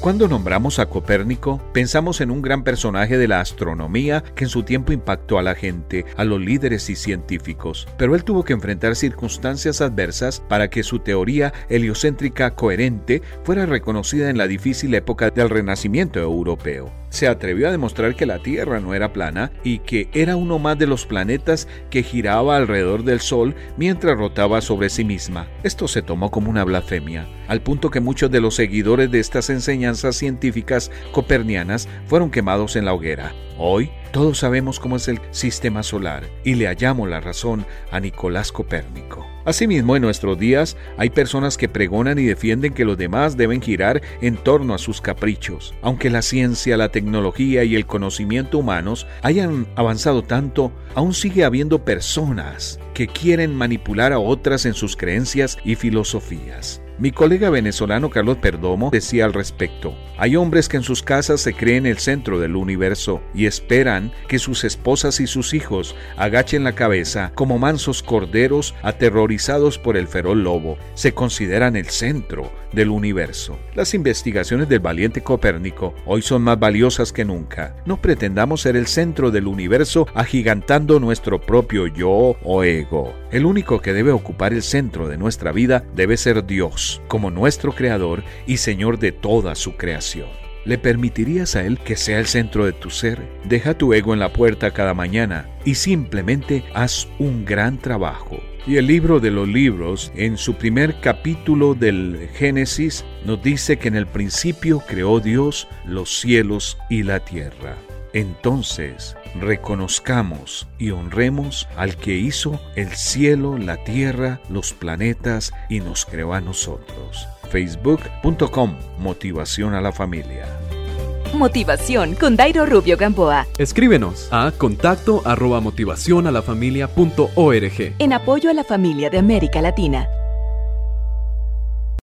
Cuando nombramos a Copérnico, pensamos en un gran personaje de la astronomía que en su tiempo impactó a la gente, a los líderes y científicos, pero él tuvo que enfrentar circunstancias adversas para que su teoría heliocéntrica coherente fuera reconocida en la difícil época del Renacimiento europeo se atrevió a demostrar que la Tierra no era plana y que era uno más de los planetas que giraba alrededor del Sol mientras rotaba sobre sí misma. Esto se tomó como una blasfemia, al punto que muchos de los seguidores de estas enseñanzas científicas copernianas fueron quemados en la hoguera. Hoy todos sabemos cómo es el sistema solar y le hallamos la razón a Nicolás Copérnico. Asimismo, en nuestros días hay personas que pregonan y defienden que los demás deben girar en torno a sus caprichos. Aunque la ciencia, la tecnología y el conocimiento humanos hayan avanzado tanto, aún sigue habiendo personas que quieren manipular a otras en sus creencias y filosofías. Mi colega venezolano Carlos Perdomo decía al respecto, hay hombres que en sus casas se creen el centro del universo y esperan que sus esposas y sus hijos agachen la cabeza como mansos corderos aterrorizados por el feroz lobo. Se consideran el centro del universo. Las investigaciones del valiente Copérnico hoy son más valiosas que nunca. No pretendamos ser el centro del universo agigantando nuestro propio yo o ego. El único que debe ocupar el centro de nuestra vida debe ser Dios, como nuestro Creador y Señor de toda su creación. ¿Le permitirías a Él que sea el centro de tu ser? Deja tu ego en la puerta cada mañana y simplemente haz un gran trabajo. Y el libro de los libros, en su primer capítulo del Génesis, nos dice que en el principio creó Dios los cielos y la tierra. Entonces, reconozcamos y honremos al que hizo el cielo, la tierra, los planetas y nos creó a nosotros. Facebook.com Motivación a la familia. Motivación con Dairo Rubio Gamboa. Escríbenos a contacto arroba motivación a la familia punto org. En apoyo a la familia de América Latina.